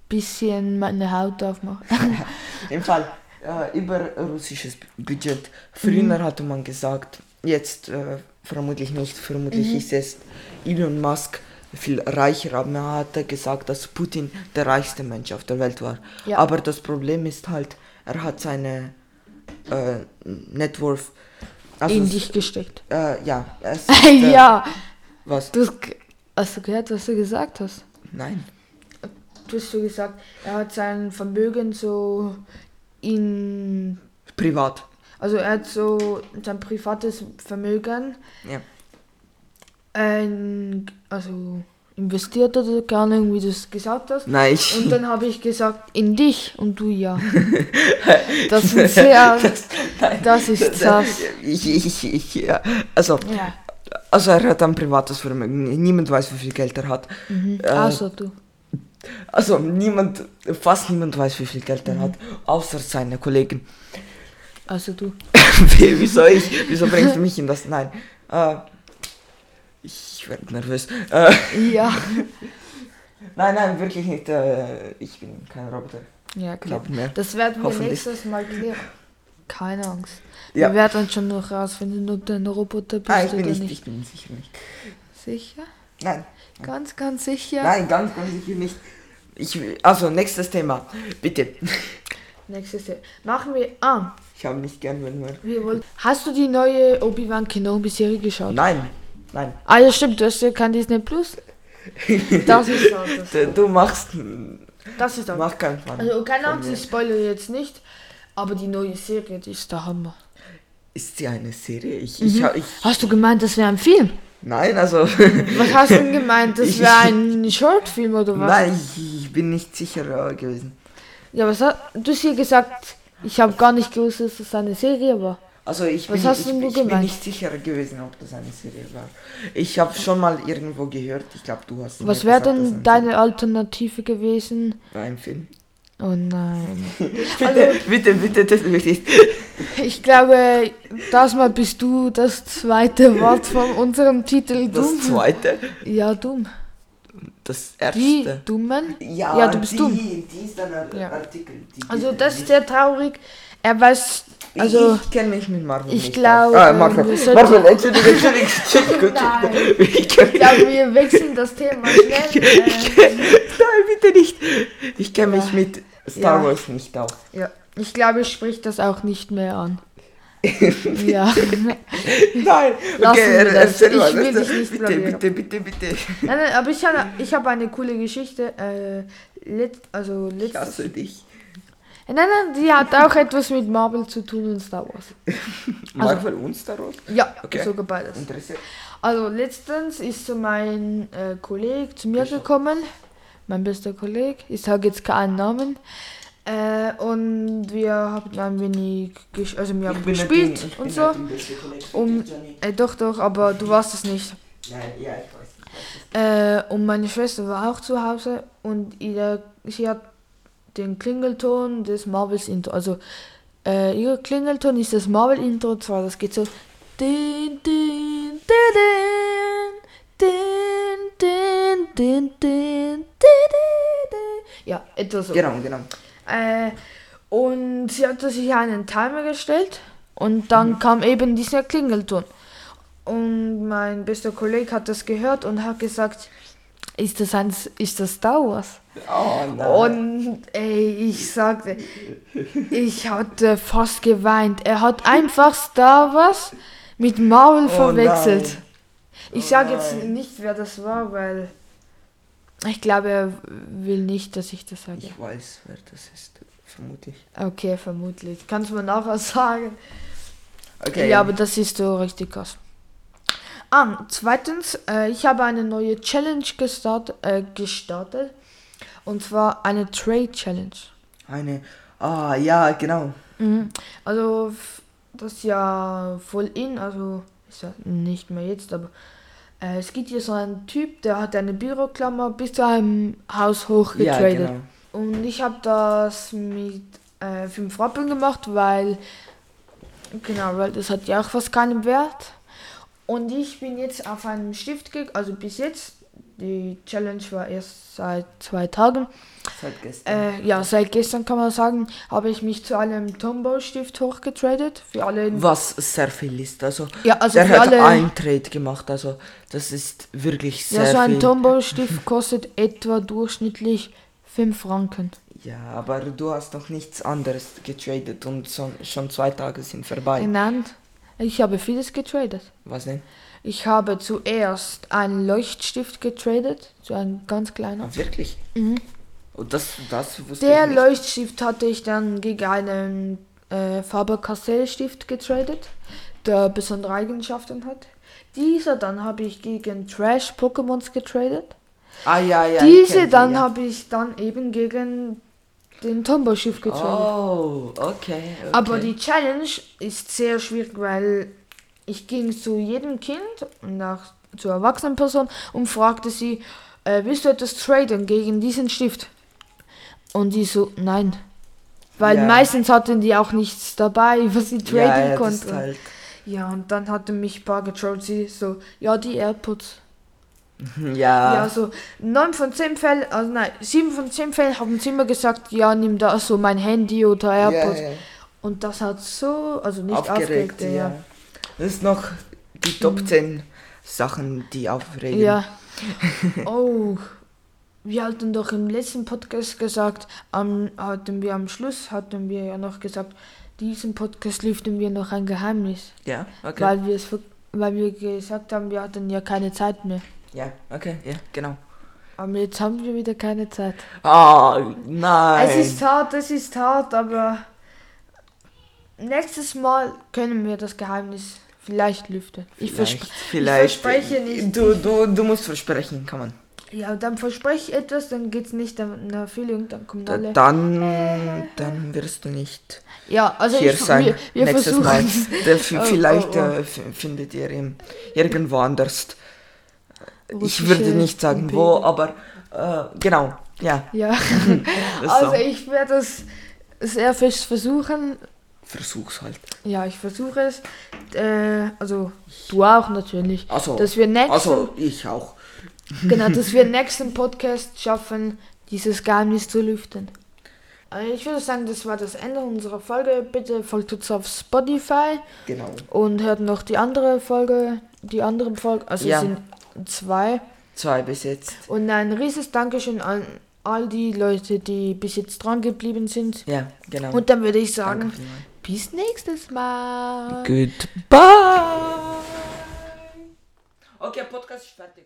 bisschen meine Haut aufmache. Im Fall äh, über russisches Budget. Früher Mhm. hatte man gesagt, jetzt äh, vermutlich nicht, vermutlich Mhm. ist es Elon Musk viel reicher, aber man hatte gesagt, dass Putin der reichste Mensch auf der Welt war. Ja. Aber das Problem ist halt, er hat seine äh, Net Worth, also In dich gesteckt. Äh, ja, es äh, ja, Was? du hast, du gehört, was du gesagt hast? Nein. Du hast so gesagt, er hat sein Vermögen so in Privat. Also er hat so sein privates Vermögen Ja. ähm, also investiert oder keine Ahnung, wie du es gesagt hast. Nein, ich. Und dann habe ich gesagt, in dich und du ja. Das ist sehr, das ist das. ich, ich, ich, ja. Also, Ja. also er hat ein privates Vermögen. Niemand weiß, wie viel Geld er hat. Mhm. Äh, Also du. Also niemand, fast niemand weiß, wie viel Geld Mhm. er hat, außer seine Kollegen. Also du. Wie- wieso ich? Wieso bringst du mich in das? Nein. Äh, ich werde nervös. Äh, Ja. nein, nein, wirklich nicht. Äh, ich bin kein Roboter. Ja, klar. Das werden wir nächstes Mal klären. Keine Angst. Ja. Wir werden schon noch rausfinden, ob du ein Roboter bist Ah, ich bin oder nicht, nicht. ich bin sicher nicht. Sicher? Nein, Ganz, ganz sicher? nein, ganz, ganz sicher nicht. Ich, will- also, nächstes Thema. Bitte. Nächstes Jahr. Machen wir. Ah, Ich habe nicht gern, wenn wir... wir wollen. Hast du die neue Obi-Wan Kenobi-Serie geschaut? Nein, nein. Ah, ja, stimmt, du hast ja kein Disney Plus. Das ist anders. Du, du machst... Das ist anders. Mach keinen Fun. Also, keine Angst, mir. ich spoilere jetzt nicht. Aber die neue Serie, die ist der Hammer. Ist sie eine Serie? Ich, Mhm. ich, ich, Hast du gemeint, das wäre ein Film? nein, also... Was hast du denn gemeint? Das wäre ein Shortfilm oder was? nein, ich, ich bin nicht sicher äh, gewesen. Ja, was hast du hast hier gesagt? Ich habe gar nicht gewusst, dass das eine Serie war. Also ich bin, hast ich, ich bin nicht sicher gewesen, ob das eine Serie war. Ich habe schon mal irgendwo gehört, ich glaube, du hast Was wäre denn ein deine Alternative gewesen? Ein Film. Oh nein. Bitte, bitte, bitte, das wirklich. Ich glaube, das mal bist du das zweite Wort von unserem Titel Das dumm. zweite, Ja, dumm. das Die erste. Dummen? Ja, Ja, du bist die, dumm. Die ist ein Ja. Artikel. Die Also die- das die- ist sehr traurig. Er weiß, also ich kenne mich mit Marvel ich nicht glaub, aus. Ah, Marvel. Marvel, Entschuldigung, Entschuldigung, Entschuldigung. Nein. Ich ich glaube, wir wechseln das Thema schnell. Äh, Nein, bitte nicht. Ich kenne mich mit Star Ja. Wars nicht aus. ja, ich glaube, ich sprich das auch nicht mehr an. ja. Nein, okay, wir er- das. erzähl Ich mal. will bitte, dich nicht bitte, blamieren. bitte, bitte, bitte. Nein, nein, aber ich habe ich hab eine coole Geschichte. Äh, let, also Ich letztes, hasse dich. Nein, nein, die hat auch etwas mit Marvel zu tun und Star Wars. Marvel und Star Wars? Ja, Okay. sogar beides. Interessiert. Also letztens ist so mein äh, Kollege zu mir gekommen, mein bester Kollege, ich sage jetzt keinen Namen, Äh, und wir haben ein wenig, also wir haben gespielt ich und so. Um, äh, doch, doch, aber du warst es nicht. Nein, ja, ich weiß. Ich weiß. Äh, und meine Schwester war auch zu Hause und ihr, sie hat den Klingelton des Marvels Intro. Also äh, ihr Klingelton ist das Marvel Intro zwar, das geht so. Din, din, din, ja, etwas so. Genau, genau. Äh, und sie hatte sich einen Timer gestellt und dann mhm. kam eben dieser Klingelton. Und mein bester Kollege hat das gehört und hat gesagt, ist das, ein, ist das Star Wars? Oh nein. Und ey, ich sagte, ich hatte fast geweint. Er hat einfach Star Wars mit Marvel Oh verwechselt. nein. Ich Oh sage jetzt nicht, wer das war, weil ich glaube, er will nicht, dass ich das sage. Ich weiß, wer das ist, vermutlich. Okay, vermutlich. Kannst du mir nachher sagen. Okay. Ja, aber das ist so richtig krass. Ah, zweitens, äh, ich habe eine neue Challenge gestart, äh, gestartet. Und zwar eine Trade Challenge. Eine. Ah, ja, genau. Mhm. Also, das ist ja voll in, also ist ja nicht mehr jetzt, aber äh, es gibt hier so einen Typ, der hat eine Büroklammer bis zu einem Haus hoch Ja, getradet. genau. Und ich habe das mit äh, 5 Rappen gemacht, weil, genau, weil das hat ja auch fast keinen Wert. Und ich bin jetzt auf einen Stift gegangen, also bis jetzt, die Challenge war erst seit zwei Tagen. Seit gestern. Äh, ja, seit gestern kann man sagen, habe ich mich zu einem Tombow-Stift hochgetradet. Für alle. Was sehr viel ist. Also, Ja, also der hat alle. ein Trade gemacht. Also, das ist wirklich sehr ja, so ein viel. Tombow-Stift kostet etwa durchschnittlich 5 Franken. Ja, aber du hast noch nichts anderes getradet und so, schon zwei Tage sind vorbei. Genannt. Ich habe vieles getradet. Was denn? Ich habe zuerst einen Leuchtstift getradet, so ein ganz kleiner. Ah, wirklich? Mhm. Und das, das wusste Der ich nicht. Leuchtstift hatte ich dann gegen einen äh, Faber-Castell-Stift getradet, der besondere Eigenschaften hat. Dieser dann habe ich gegen Trash-Pokémons getradet. Ah, ja, ja. Diese dann ja. habe ich dann eben gegen den Tombow-Stift getradet. Oh, okay, okay. Aber die Challenge ist sehr schwierig, weil ich ging zu jedem Kind und auch zu erwachsenen Personen und fragte sie, äh, willst du etwas traden gegen diesen Stift? Und die so, nein. Weil Ja. meistens hatten die auch nichts dabei, was sie traden ja, ja, konnten. halt. Ja, und dann hatte mich ein paar getrollt, sie so, ja, die AirPods. Ja, Ja, so 9 von 10 Fällen, also nein, 7 von 10 Fällen haben sie immer gesagt, ja, nimm da so mein Handy oder ja, AirPods. ja. Und das hat so, also nicht aufgeregt, aufgeregt, ja. ja. Das ist noch die Top 10 Sachen, die aufregen. Ja. oh, wir hatten doch im letzten Podcast gesagt, am, hatten wir am Schluss, hatten wir ja noch gesagt, diesen Podcast lüften wir noch ein Geheimnis. Ja, okay. Weil wir es weil wir gesagt haben, wir hatten ja keine Zeit mehr. Ja, okay, ja, genau. Aber jetzt haben wir wieder keine Zeit. Ah, nein. Es ist hart, es ist hart, aber nächstes Mal können wir das Geheimnis vielleicht lüften. Ich, vielleicht, verspre vielleicht. ich verspreche nicht. Du, du, du musst versprechen, kann man. Ja, dann verspreche ich etwas, dann geht's nicht in Erfüllung, dann kommen Da, alle. dann, dann wirst du nicht Ja, also hier ich, sein wir, wir nächstes versuchen Mal. es. Der, v- Oh, vielleicht oh, oh. Äh, f- findet ihr ihn irgendwo anders. Ich würde nicht sagen wo, Imperium. aber äh, genau, ja. Ja, also so. ich werde es sehr fest versuchen. Versuch's halt. Ja, ich versuche es. Äh, also du auch natürlich. Also, Dass wir nächsten, also ich auch. genau, dass wir nächsten Podcast schaffen, dieses Geheimnis zu lüften. Also ich würde sagen, das war das Ende unserer Folge. Bitte folgt uns auf Spotify Genau. und hört noch die andere Folge, die anderen Folgen. Also Ja. sind zwei. Zwei bis jetzt. Und ein riesiges Dankeschön an all die Leute, die bis jetzt dran geblieben sind. Ja, genau. Und dann würde ich sagen, bis nächstes Mal. Goodbye. Okay, Podcast ist fertig.